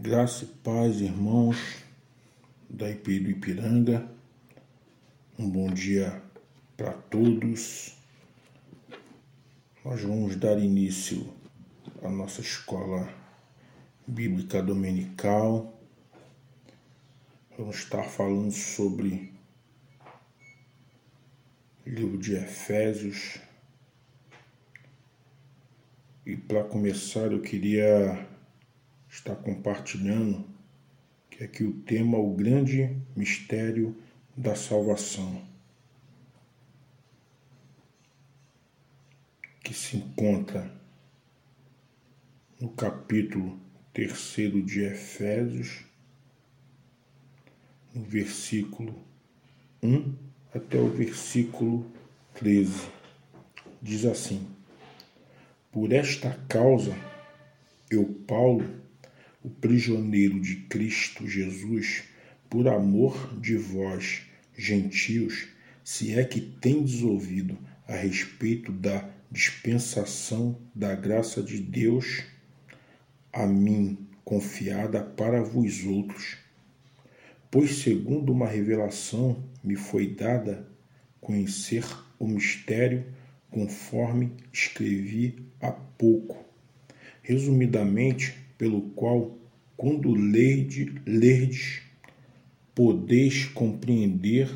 Graça e paz, irmãos da IP do Ipiranga. Um bom dia para todos. Nós vamos dar início à nossa escola bíblica dominical. Vamos estar falando sobre o livro de Efésios. E para começar, eu queria está compartilhando, que aqui o tema o grande mistério da salvação, que se encontra no capítulo terceiro de Efésios, no versículo 1 até o versículo 13. Diz assim: Por esta causa, eu, Paulo, o prisioneiro de Cristo Jesus, por amor de vós, gentios, se é que tendes ouvido a respeito da dispensação da graça de Deus, a mim confiada para vós outros. Pois, segundo uma revelação, me foi dada conhecer o mistério, conforme escrevi há pouco. Resumidamente, pelo qual quando lerdes, lerdes, podeis compreender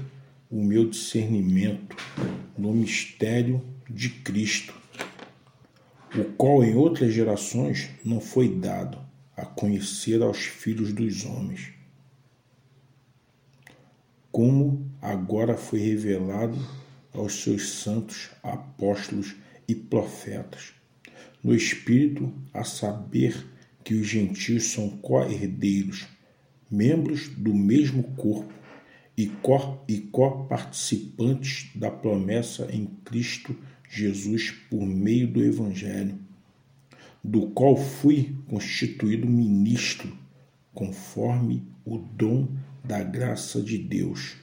o meu discernimento no mistério de Cristo, o qual em outras gerações não foi dado a conhecer aos filhos dos homens, como agora foi revelado aos seus santos apóstolos e profetas, no Espírito, a saber que os gentios são co-herdeiros, membros do mesmo corpo e co-participantes da promessa em Cristo Jesus por meio do Evangelho, do qual fui constituído ministro, conforme o dom da graça de Deus,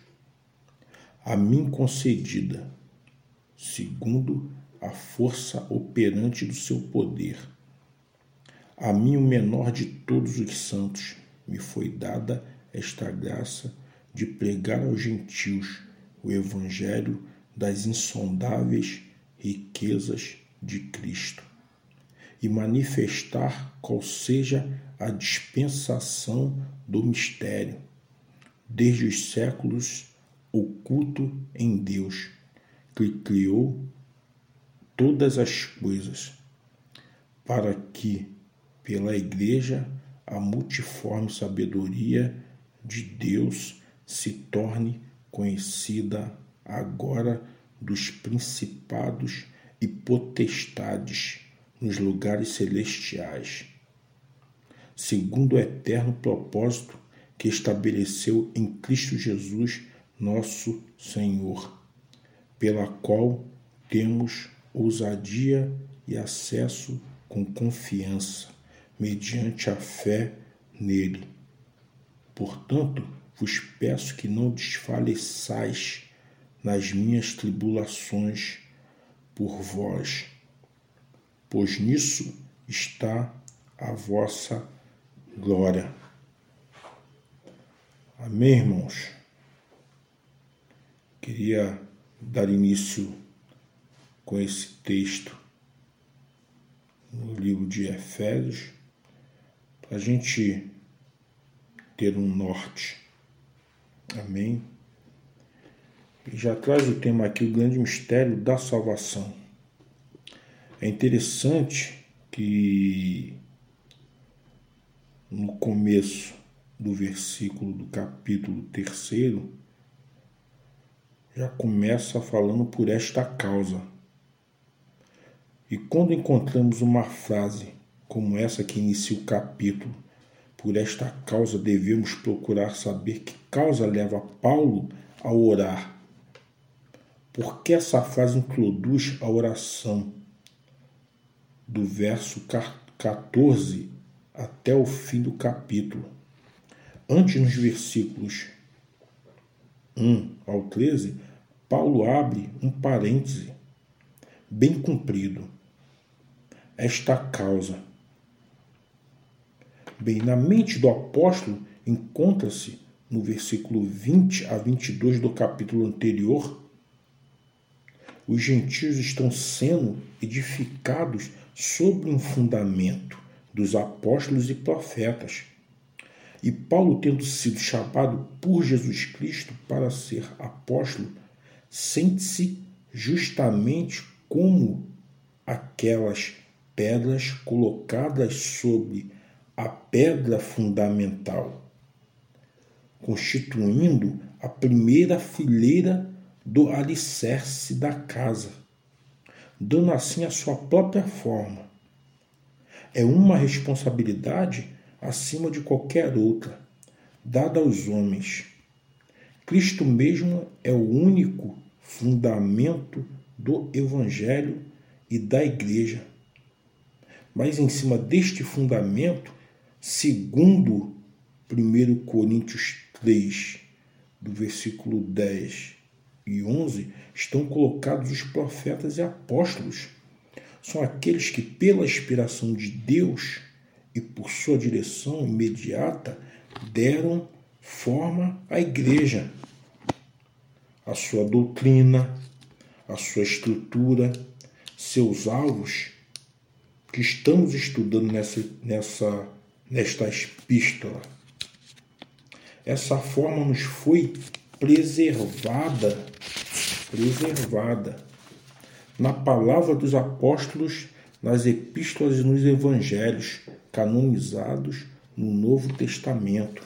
a mim concedida, segundo a força operante do seu poder a mim, o menor de todos os santos, me foi dada esta graça de pregar aos gentios o evangelho das insondáveis riquezas de Cristo e manifestar qual seja a dispensação do mistério, desde os séculos oculto em Deus, que criou todas as coisas, para que pela Igreja, a multiforme sabedoria de Deus se torne conhecida agora dos principados e potestades nos lugares celestiais, segundo o eterno propósito que estabeleceu em Cristo Jesus, nosso Senhor, pela qual temos ousadia e acesso com confiança mediante a fé nele. Portanto, vos peço que não desfaleçais nas minhas tribulações por vós, pois nisso está a vossa glória. Amém, irmãos? Queria dar início com esse texto no livro de Efésios a gente ter um norte. Amém? E já traz o tema aqui, o grande mistério da salvação. É interessante que no começo do versículo do capítulo terceiro já começa falando por esta causa. E quando encontramos uma frase como essa que inicia o capítulo. Por esta causa devemos procurar saber que causa leva Paulo a orar. Porque essa frase introduz a oração do verso 14 até o fim do capítulo. Antes, nos versículos 1 ao 13, Paulo abre um parêntese bem comprido. Esta causa Bem, na mente do apóstolo encontra-se no versículo 20 a 22 do capítulo anterior, os gentios estão sendo edificados sobre um fundamento dos apóstolos e profetas. E Paulo, tendo sido chamado por Jesus Cristo para ser apóstolo, sente-se justamente como aquelas pedras colocadas sobre a pedra fundamental, constituindo a primeira fileira do alicerce da casa, dando assim a sua própria forma. É uma responsabilidade acima de qualquer outra, dada aos homens. Cristo mesmo é o único fundamento do Evangelho e da Igreja. Mas em cima deste fundamento, segundo 1 Coríntios 3, do versículo 10 e 11, estão colocados os profetas e apóstolos. São aqueles que, pela inspiração de Deus e por sua direção imediata, deram forma à igreja, a sua doutrina, a sua estrutura, seus alvos, que estamos estudando nessa, nessa, nesta epístola. Essa forma nos foi preservada, preservada na palavra dos apóstolos, nas epístolas e nos evangelhos canonizados no Novo Testamento.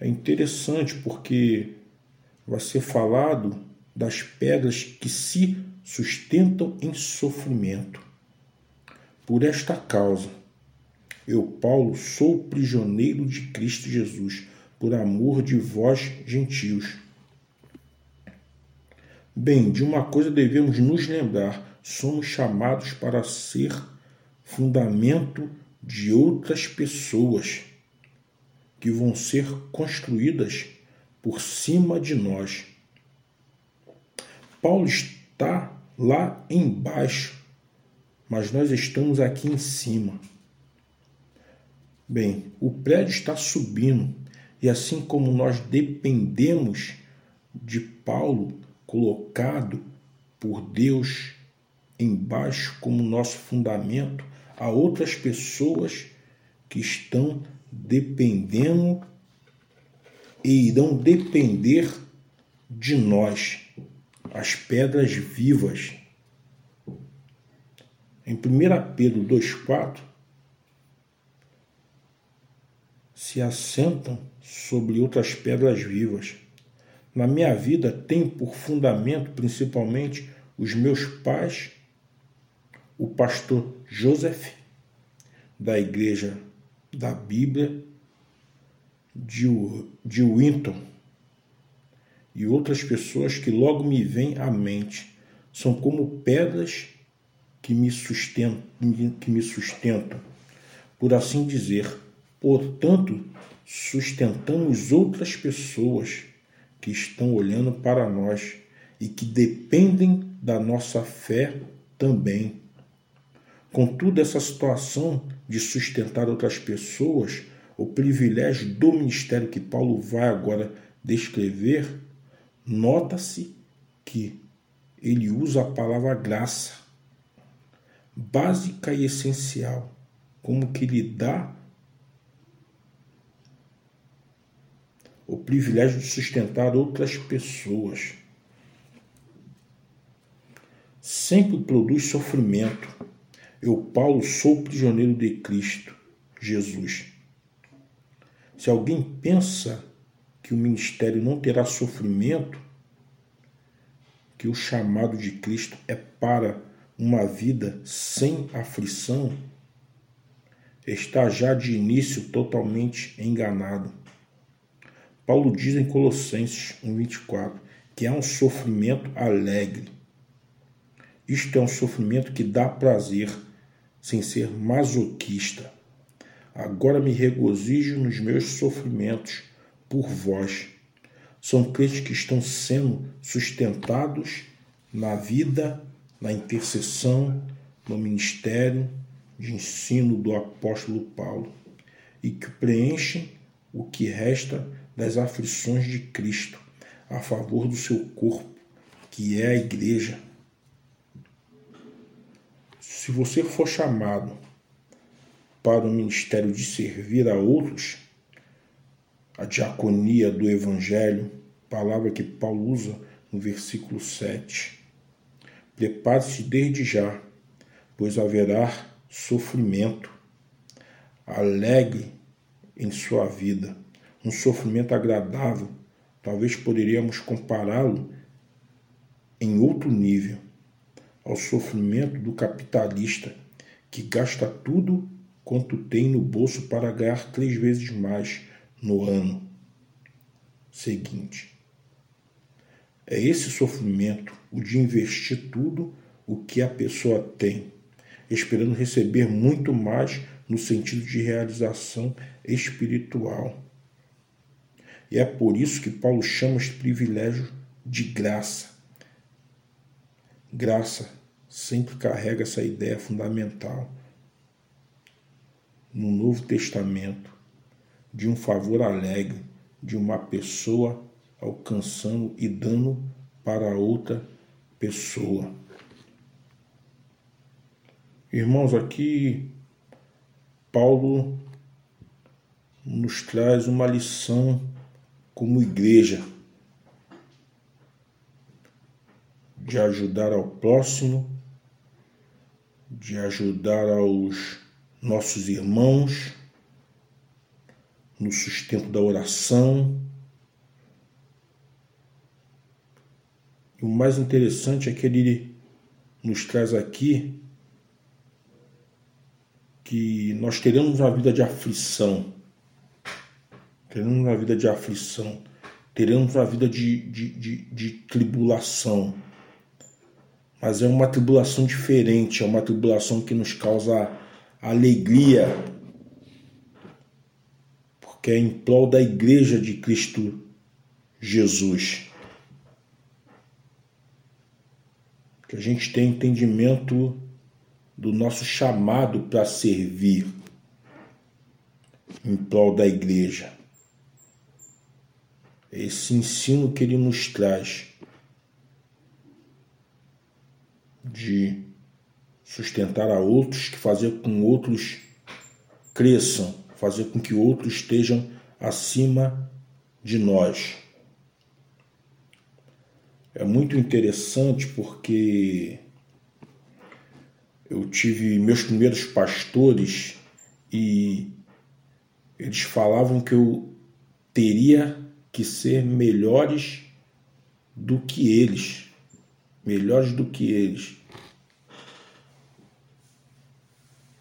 É interessante porque vai ser falado das pedras que se sustentam em sofrimento. Por esta causa, eu, Paulo, sou prisioneiro de Cristo Jesus, por amor de vós, gentios. Bem, de uma coisa devemos nos lembrar: somos chamados para ser fundamento de outras pessoas que vão ser construídas por cima de nós. Paulo está lá embaixo, mas nós estamos aqui em cima. Bem, o prédio está subindo e assim como nós dependemos de Paulo colocado por Deus embaixo como nosso fundamento, há outras pessoas que estão dependendo e irão depender de nós, as pedras vivas. Em 1 Pedro 2,4 se assentam sobre outras pedras vivas. Na minha vida tem por fundamento principalmente os meus pais, o pastor Joseph, da Igreja da Bíblia de, de Winton e outras pessoas que logo me vêm à mente. São como pedras que me sustentam, que me sustentam, por assim dizer. Portanto, sustentamos outras pessoas que estão olhando para nós e que dependem da nossa fé também. Contudo, essa situação de sustentar outras pessoas o privilégio do ministério que Paulo vai agora descrever, nota-se que ele usa a palavra graça, básica e essencial, como que lhe dá o privilégio de sustentar outras pessoas. Sempre produz sofrimento. Eu, Paulo, sou prisioneiro de Cristo, Jesus. Se alguém pensa que o ministério não terá sofrimento, que o chamado de Cristo é para uma vida sem aflição, está já de início totalmente enganado. Paulo diz em Colossenses 1,24 que é um sofrimento alegre. Isto é um sofrimento que dá prazer, sem ser masoquista. Agora me regozijo nos meus sofrimentos por vós. São crentes que estão sendo sustentados na vida, na intercessão, no ministério, de ensino do apóstolo Paulo e que preenchem o que resta das aflições de Cristo a favor do seu corpo, que é a igreja. Se você for chamado para o ministério de servir a outros, a diaconia do Evangelho, palavra que Paulo usa no versículo 7. Prepare-se desde já, pois haverá sofrimento. Alegre em sua vida, um sofrimento agradável. Talvez poderíamos compará-lo em outro nível ao sofrimento do capitalista que gasta tudo quanto tem no bolso para ganhar três vezes mais no ano seguinte. É esse sofrimento, o de investir tudo o que a pessoa tem, esperando receber muito mais no sentido de realização espiritual. E é por isso que Paulo chama este privilégio de graça. Graça sempre carrega essa ideia fundamental. No Novo Testamento, de um favor alegre de uma pessoa alcançando e dando para outra pessoa. Irmãos, aqui Paulo nos traz uma lição como igreja de ajudar ao próximo, de ajudar aos nossos irmãos no sustento da oração, o mais interessante é que ele nos traz aqui que nós teremos uma vida de aflição, teremos uma vida de aflição, teremos uma vida de, de, de, de tribulação, mas é uma tribulação diferente, é uma tribulação que nos causa alegria, porque é em prol da igreja de Cristo Jesus. Que a gente tenha entendimento do nosso chamado para servir em prol da igreja. Esse ensino que ele nos traz de sustentar a outros, que fazer com outros cresçam, fazer com que outros estejam acima de nós é muito interessante porque eu tive meus primeiros pastores e eles falavam que eu teria que ser melhores do que eles, melhores do que eles.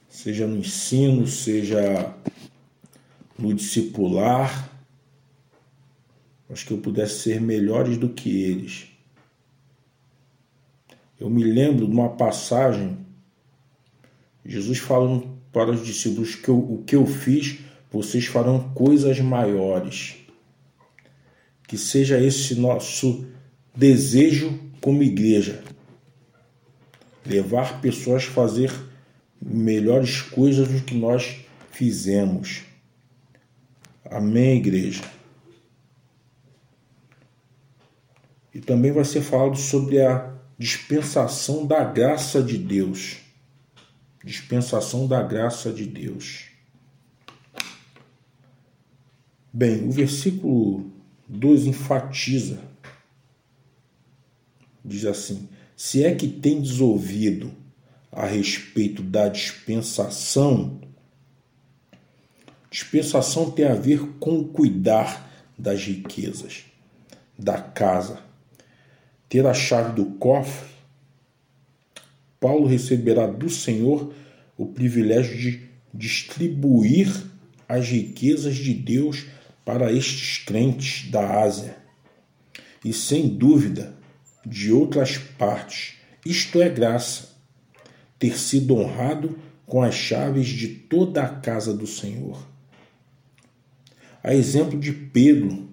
Seja no ensino, seja no discipular, acho que eu pudesse ser melhores do que eles. Eu me lembro de uma passagem, Jesus falando para os discípulos que eu, o que eu fiz, vocês farão coisas maiores. Que seja esse nosso desejo como igreja. Levar pessoas a fazer melhores coisas do que nós fizemos. Amém, igreja. E também vai ser falado sobre a dispensação da graça de Deus. Dispensação da graça de Deus. Bem, o versículo 2 enfatiza, diz assim: Se é que tendes ouvido a respeito da dispensação, dispensação tem a ver com cuidar das riquezas, da casa ter a chave do cofre, Paulo receberá do Senhor o privilégio de distribuir as riquezas de Deus para estes crentes da Ásia e, sem dúvida, de outras partes. Isto é graça, ter sido honrado com as chaves de toda a casa do Senhor. A exemplo de Pedro,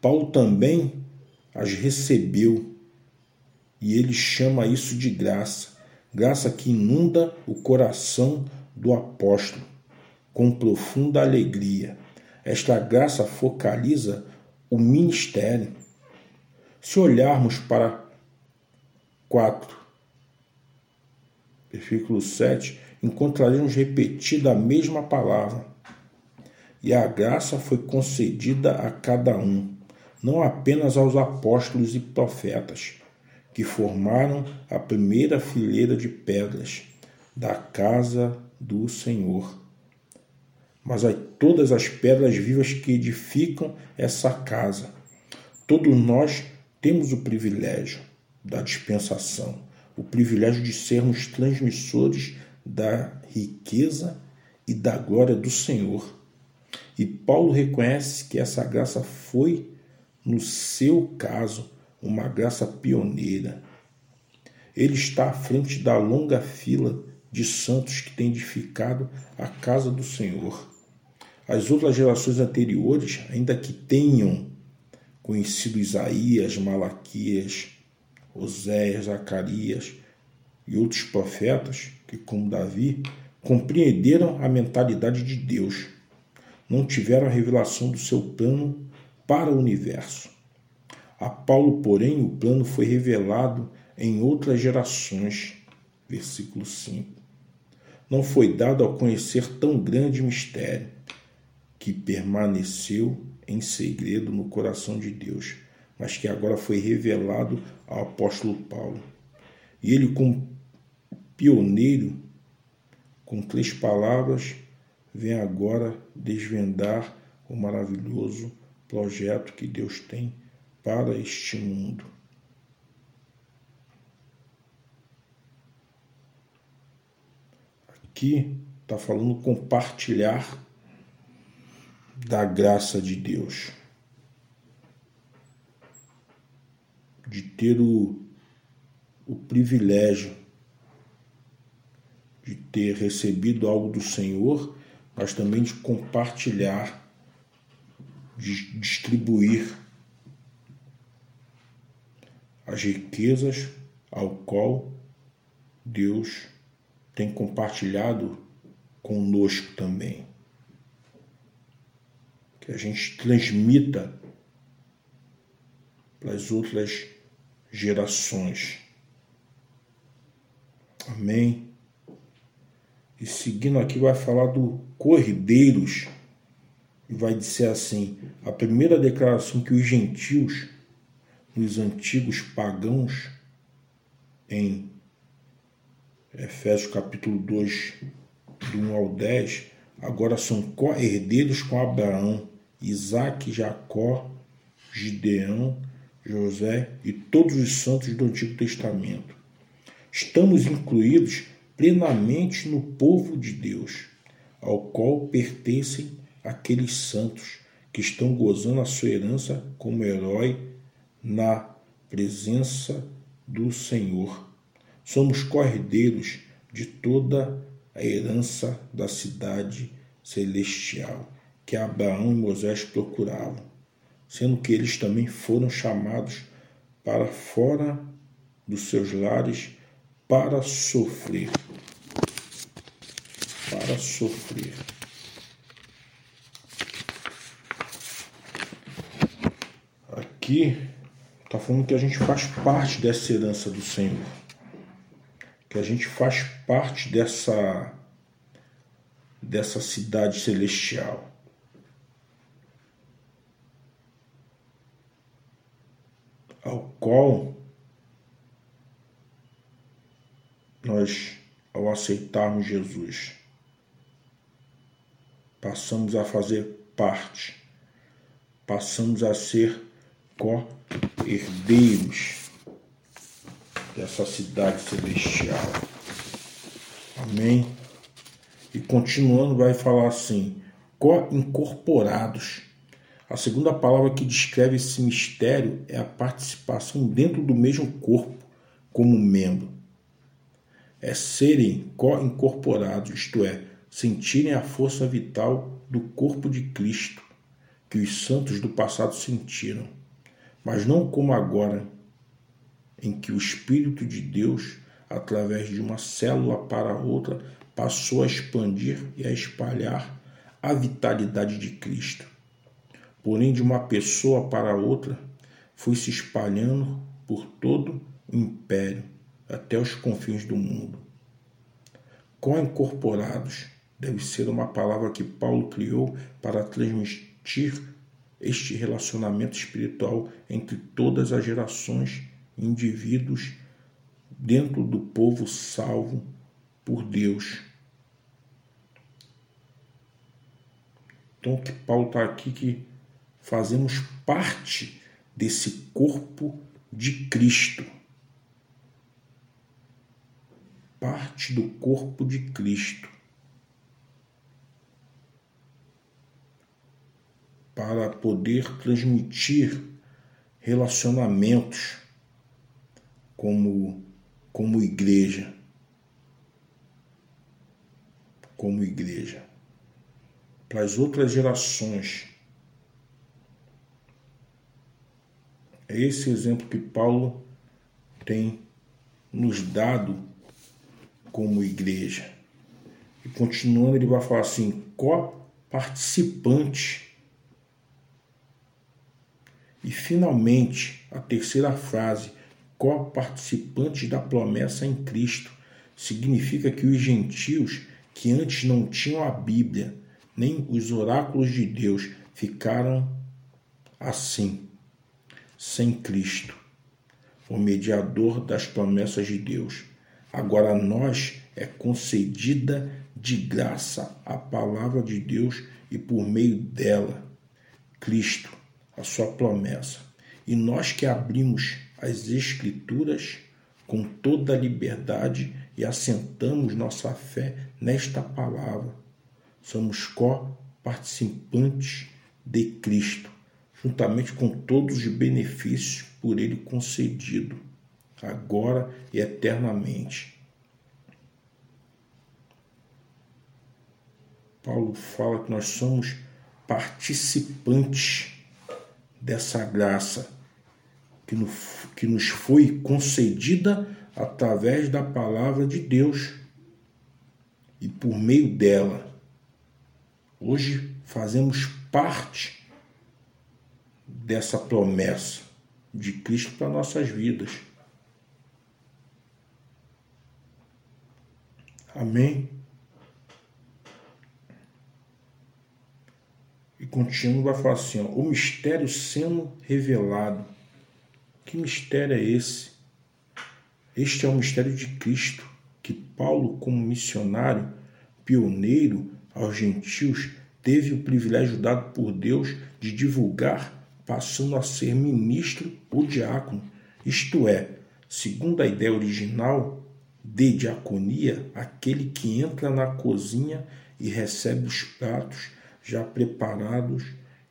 Paulo também as recebeu e ele chama isso de graça, graça que inunda o coração do apóstolo com profunda alegria. Esta graça focaliza o ministério. Se olharmos para 4, versículo 7, encontraremos repetida a mesma palavra. E a graça foi concedida a cada um, não apenas aos apóstolos e profetas, que formaram a primeira fileira de pedras da casa do Senhor, mas a todas as pedras vivas que edificam essa casa. Todos nós temos o privilégio da dispensação, o privilégio de sermos transmissores da riqueza e da glória do Senhor. E Paulo reconhece que essa graça foi, no seu caso, uma graça pioneira. Ele está à frente da longa fila de santos que tem edificado a casa do Senhor. As outras gerações anteriores, ainda que tenham conhecido Isaías, Malaquias, Oséias, Zacarias e outros profetas, que, como Davi, compreenderam a mentalidade de Deus, não tiveram a revelação do seu plano para o universo. A Paulo, porém, o plano foi revelado em outras gerações. Versículo 5. Não foi dado a conhecer tão grande mistério, que permaneceu em segredo no coração de Deus, mas que agora foi revelado ao apóstolo Paulo. E ele, como pioneiro, com três palavras, vem agora desvendar o maravilhoso projeto que Deus tem para este mundo. Aqui está falando compartilhar da graça de Deus, de ter o, o privilégio de ter recebido algo do Senhor, mas também de compartilhar, distribuir as riquezas ao qual Deus tem compartilhado conosco também. Que a gente transmita para as outras gerações. Amém. E seguindo aqui vai falar do Corrideiros vai dizer assim: a primeira declaração que os gentios nos antigos pagãos, em Efésios capítulo 2, do 1 ao 10, agora são co-herdeiros com Abraão, Isaac, Jacó, Gideão, José e todos os santos do Antigo Testamento. Estamos incluídos plenamente no povo de Deus, ao qual pertencem aqueles santos que estão gozando a sua herança como herói na presença do Senhor. Somos cordeiros de toda a herança da cidade celestial que Abraão e Moisés procuravam, sendo que eles também foram chamados para fora dos seus lares para sofrer. Para sofrer. Aqui Está falando que a gente faz parte dessa herança do Senhor. Que a gente faz parte dessa, dessa cidade celestial. Ao qual nós, ao aceitarmos Jesus, passamos a fazer parte, passamos a ser co-herdeiros dessa cidade celestial. Amém? E continuando, vai falar assim: co-incorporados. A segunda palavra que descreve esse mistério é a participação dentro do mesmo corpo, como membro. É serem co-incorporados, isto é, sentirem a força vital do corpo de Cristo que os santos do passado sentiram mas não como agora, em que o Espírito de Deus através de uma célula para outra, passou a expandir e a espalhar a vitalidade de Cristo. Porém, de uma pessoa para outra, foi se espalhando por todo o império, até os confins do mundo. Co-incorporados deve ser uma palavra que Paulo criou para transmitir este relacionamento espiritual entre todas as gerações, indivíduos dentro do povo salvo por Deus. Então, que Paulo está aqui que fazemos parte desse corpo de Cristo. Parte do corpo de Cristo. Para poder transmitir relacionamentos como como igreja. Como igreja. Para as outras gerações. É esse exemplo que Paulo tem nos dado como igreja. E continuando, ele vai falar assim: co-participante. E finalmente, a terceira frase, co-participantes da promessa em Cristo. Significa que os gentios, que antes não tinham a Bíblia, nem os oráculos de Deus, ficaram assim, sem Cristo, o mediador das promessas de Deus. Agora nós é concedida de graça a palavra de Deus e por meio dela, Cristo, a sua promessa. E nós que abrimos as Escrituras com toda a liberdade e assentamos nossa fé nesta palavra. Somos co-participantes de Cristo, juntamente com todos os benefícios por Ele concedido, agora e eternamente. Paulo fala que nós somos participantes dessa graça que, no, que nos foi concedida através da palavra de Deus e por meio dela. Hoje fazemos parte dessa promessa de Cristo para nossas vidas. Amém? Continua vai falar assim: ó, o mistério sendo revelado que mistério é esse? Este é o mistério de Cristo, que Paulo, como missionário, pioneiro aos gentios, teve o privilégio dado por Deus de divulgar, passando a ser ministro ou diácono, isto é, segundo a ideia original de diaconia, aquele que entra na cozinha e recebe os pratos já preparados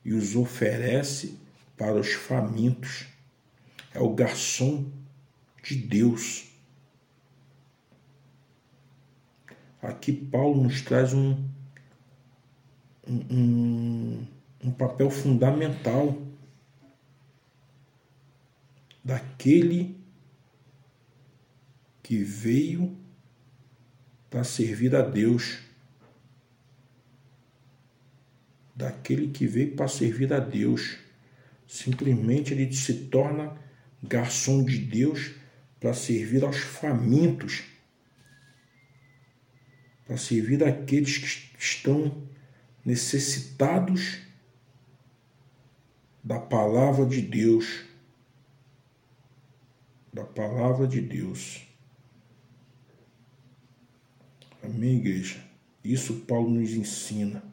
e os oferece para os famintos é o garçom de Deus. Aqui Paulo nos traz um, um, um papel fundamental daquele que veio para servir a Deus. Daquele que veio para servir a Deus. Simplesmente ele se torna garçom de Deus para servir aos famintos, para servir aqueles que estão necessitados da palavra de Deus, da palavra de Deus. Amém, igreja? Isso Paulo nos ensina.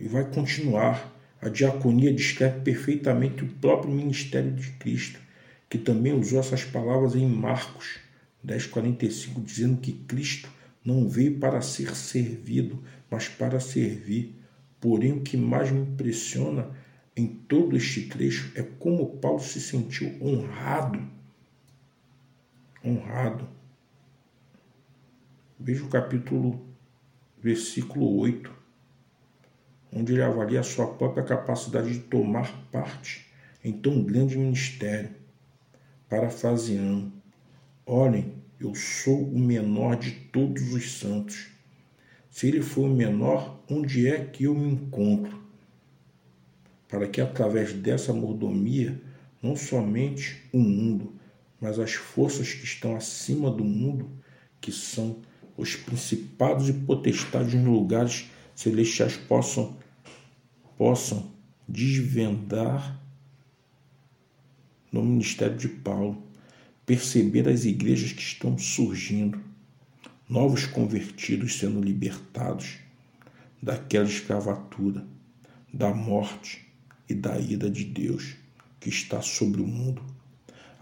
E vai continuar a diaconia descreve perfeitamente o próprio ministério de Cristo, que também usou essas palavras em Marcos 10,45, dizendo que Cristo não veio para ser servido, mas para servir. Porém, o que mais me impressiona em todo este trecho é como Paulo se sentiu honrado. Honrado. Veja o capítulo, versículo 8 onde ele avalia a sua própria capacidade de tomar parte em tão grande ministério. Parafraseando, Olhem, eu sou o menor de todos os santos. Se ele for o menor, onde é que eu me encontro? Para que através dessa mordomia, não somente o mundo, mas as forças que estão acima do mundo, que são os principados e potestades nos lugares celestiais possam possam desvendar no ministério de Paulo, perceber as igrejas que estão surgindo, novos convertidos sendo libertados daquela escravatura, da morte e da ira de Deus que está sobre o mundo,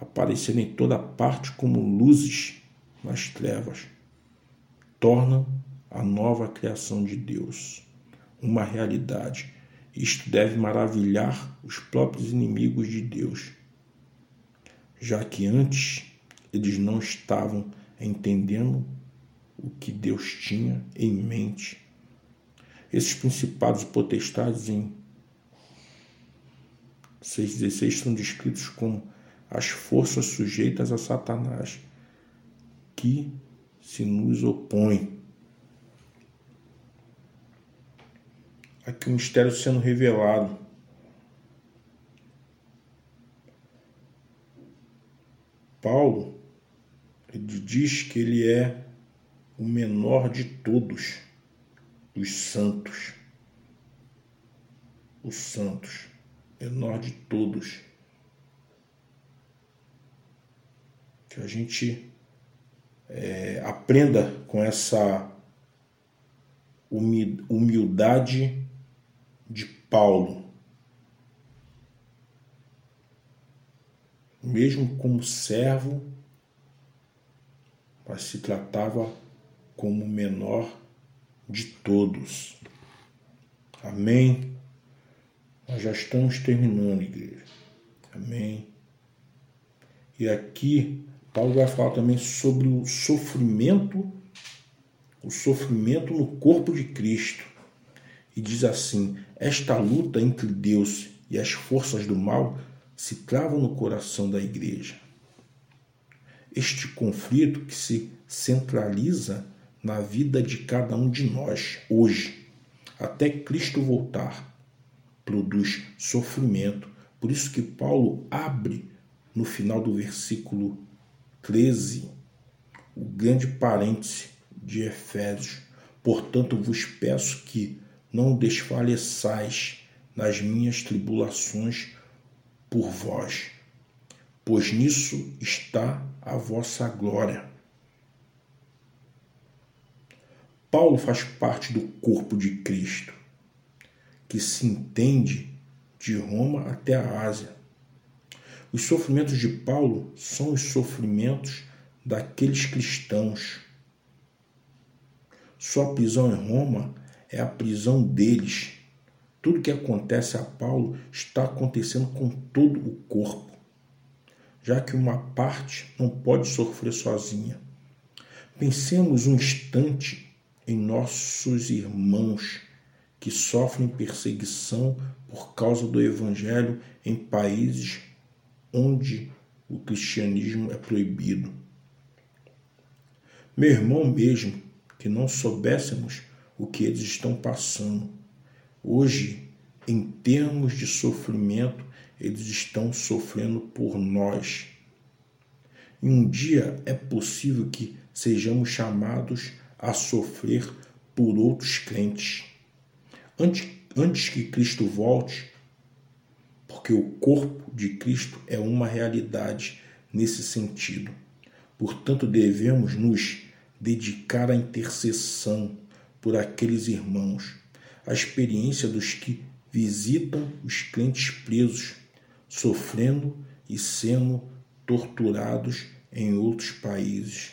aparecendo em toda parte como luzes nas trevas, tornam a nova criação de Deus uma realidade. Isto deve maravilhar os próprios inimigos de Deus, já que antes eles não estavam entendendo o que Deus tinha em mente. Esses principados e potestades em 6,16 são descritos como as forças sujeitas a Satanás, que se nos opõem. Aqui o mistério sendo revelado. Paulo ele diz que ele é o menor de todos os santos. Os santos, menor de todos. Que a gente é, aprenda com essa humildade de Paulo. Mesmo como servo, mas se tratava como menor de todos. Amém? Nós já estamos terminando, igreja. Amém? E aqui Paulo vai falar também sobre o sofrimento, o sofrimento no corpo de Cristo. E diz assim: esta luta entre Deus e as forças do mal se trava no coração da igreja. Este conflito que se centraliza na vida de cada um de nós hoje, até Cristo voltar, produz sofrimento. Por isso que Paulo abre no final do versículo 13, o grande parêntese de Efésios. Portanto, vos peço que não desfaleçais nas minhas tribulações por vós, pois nisso está a vossa glória. Paulo faz parte do corpo de Cristo, que se entende de Roma até a Ásia. Os sofrimentos de Paulo são os sofrimentos daqueles cristãos. Sua prisão em Roma é a prisão deles. Tudo que acontece a Paulo está acontecendo com todo o corpo, já que uma parte não pode sofrer sozinha. Pensemos um instante em nossos irmãos que sofrem perseguição por causa do Evangelho em países onde o cristianismo é proibido. Meu irmão, mesmo que não soubéssemos o que eles estão passando, hoje, em termos de sofrimento, eles estão sofrendo por nós. E um dia é possível que sejamos chamados a sofrer por outros crentes. Antes, antes que Cristo volte, porque o corpo de Cristo é uma realidade nesse sentido. Portanto, devemos nos dedicar à intercessão por aqueles irmãos, a experiência dos que visitam os crentes presos, sofrendo e sendo torturados em outros países.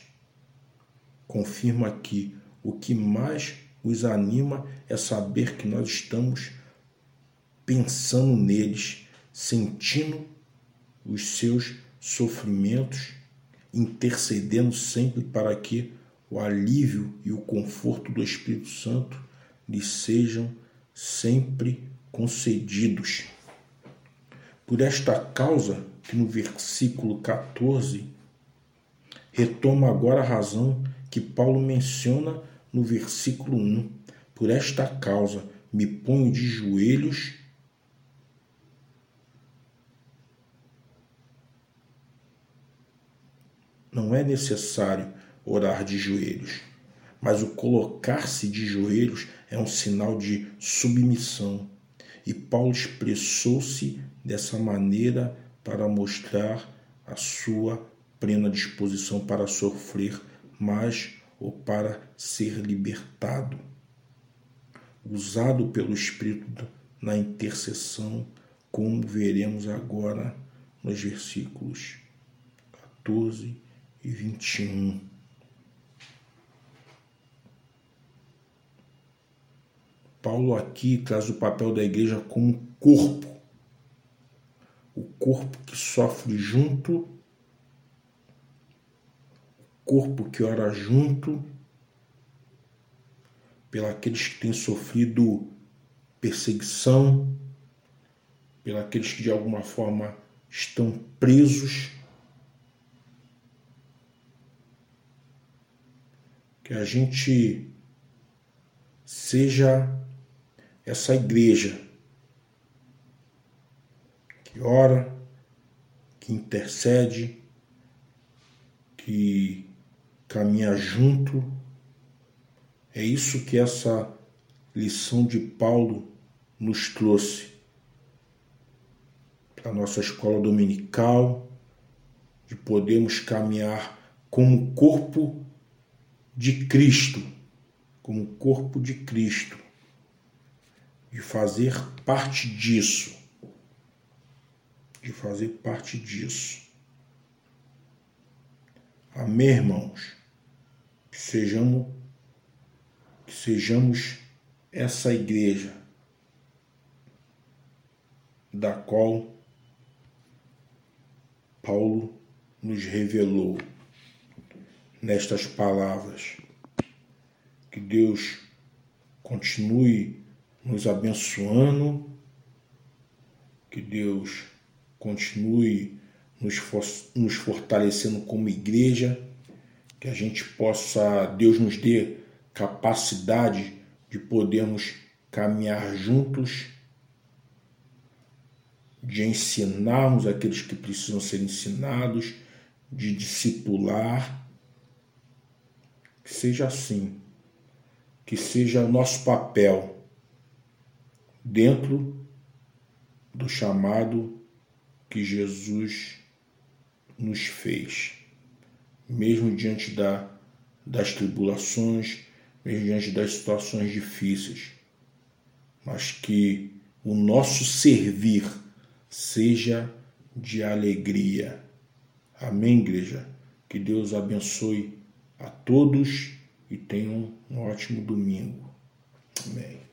Confirma que o que mais os anima é saber que nós estamos pensando neles sentindo os seus sofrimentos, intercedendo sempre para que o alívio e o conforto do Espírito Santo lhes sejam sempre concedidos. Por esta causa, que no versículo 14 retoma agora a razão que Paulo menciona no versículo 1. Por esta causa me ponho de joelhos Não é necessário orar de joelhos, mas o colocar-se de joelhos é um sinal de submissão. E Paulo expressou-se dessa maneira para mostrar a sua plena disposição para sofrer mais ou para ser libertado. Usado pelo Espírito na intercessão, como veremos agora nos versículos 14 e 21. Paulo aqui traz o papel da igreja como corpo. O corpo que sofre junto, o corpo que ora junto, pelos que têm sofrido perseguição, pelos que de alguma forma estão presos que a gente seja essa igreja que ora, que intercede, que caminha junto. É isso que essa lição de Paulo nos trouxe para a nossa escola dominical, de podermos caminhar como corpo de Cristo, como corpo de Cristo, de fazer parte disso, de fazer parte disso. Amém, irmãos? Que sejamos, que sejamos essa igreja da qual Paulo nos revelou nestas palavras. Que Deus continue nos abençoando, que Deus continue nos, nos fortalecendo como igreja, que a gente possa, Deus nos dê capacidade de podermos caminhar juntos, de ensinarmos aqueles que precisam ser ensinados, de discipular. Que seja assim, que seja o nosso papel dentro do chamado que Jesus nos fez, mesmo diante da, das tribulações, mesmo diante das situações difíceis, mas que o nosso servir seja de alegria. Amém, igreja? Que Deus abençoe a todos e tenham um ótimo domingo. Amém.